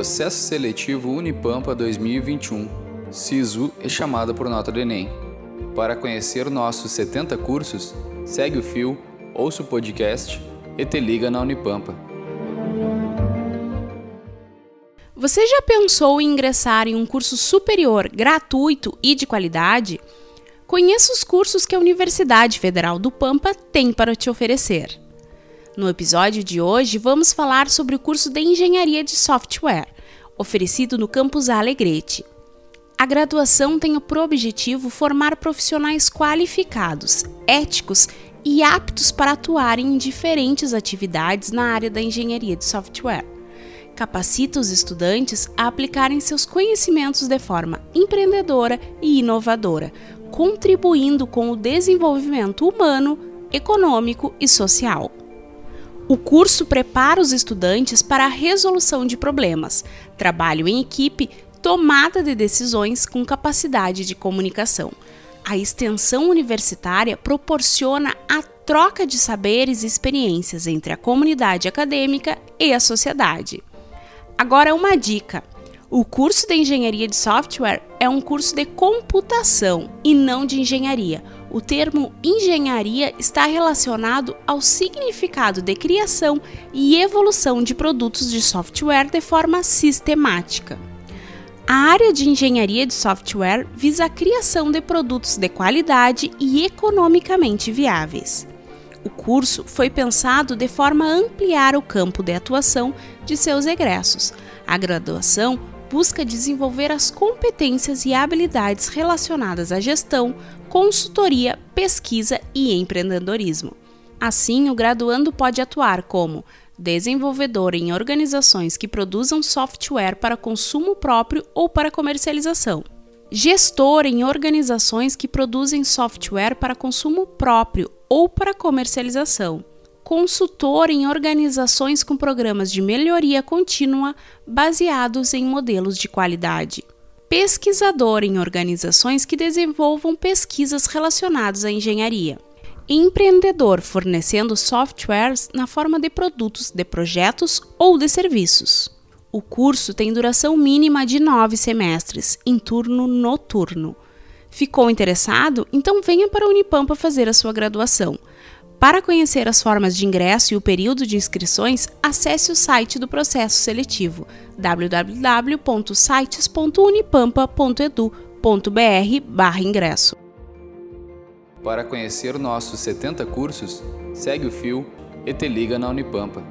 Processo Seletivo Unipampa 2021. SISU é chamada por nota do Enem. Para conhecer nossos 70 cursos, segue o fio, ouça o podcast e te liga na Unipampa. Você já pensou em ingressar em um curso superior gratuito e de qualidade? Conheça os cursos que a Universidade Federal do Pampa tem para te oferecer. No episódio de hoje, vamos falar sobre o curso de Engenharia de Software, oferecido no campus Alegrete. A graduação tem por objetivo formar profissionais qualificados, éticos e aptos para atuarem em diferentes atividades na área da engenharia de software. Capacita os estudantes a aplicarem seus conhecimentos de forma empreendedora e inovadora, contribuindo com o desenvolvimento humano, econômico e social. O curso prepara os estudantes para a resolução de problemas, trabalho em equipe, tomada de decisões com capacidade de comunicação. A extensão universitária proporciona a troca de saberes e experiências entre a comunidade acadêmica e a sociedade. Agora, uma dica: o curso de engenharia de software é um curso de computação e não de engenharia o termo engenharia está relacionado ao significado de criação e evolução de produtos de software de forma sistemática. A área de engenharia de software visa a criação de produtos de qualidade e economicamente viáveis. O curso foi pensado de forma a ampliar o campo de atuação de seus egressos. A graduação busca desenvolver as competências e habilidades relacionadas à gestão, consultoria, pesquisa e empreendedorismo. Assim, o graduando pode atuar como desenvolvedor em organizações que produzam software para consumo próprio ou para comercialização, gestor em organizações que produzem software para consumo próprio ou para comercialização, consultor em organizações com programas de melhoria contínua baseados em modelos de qualidade pesquisador em organizações que desenvolvam pesquisas relacionadas à engenharia. Empreendedor fornecendo softwares na forma de produtos, de projetos ou de serviços. O curso tem duração mínima de nove semestres, em turno noturno. Ficou interessado? Então venha para a Unipampa fazer a sua graduação. Para conhecer as formas de ingresso e o período de inscrições, acesse o site do processo seletivo www.sites.unipampa.edu.br/ingresso. Para conhecer nossos 70 cursos, segue o fio e te liga na Unipampa.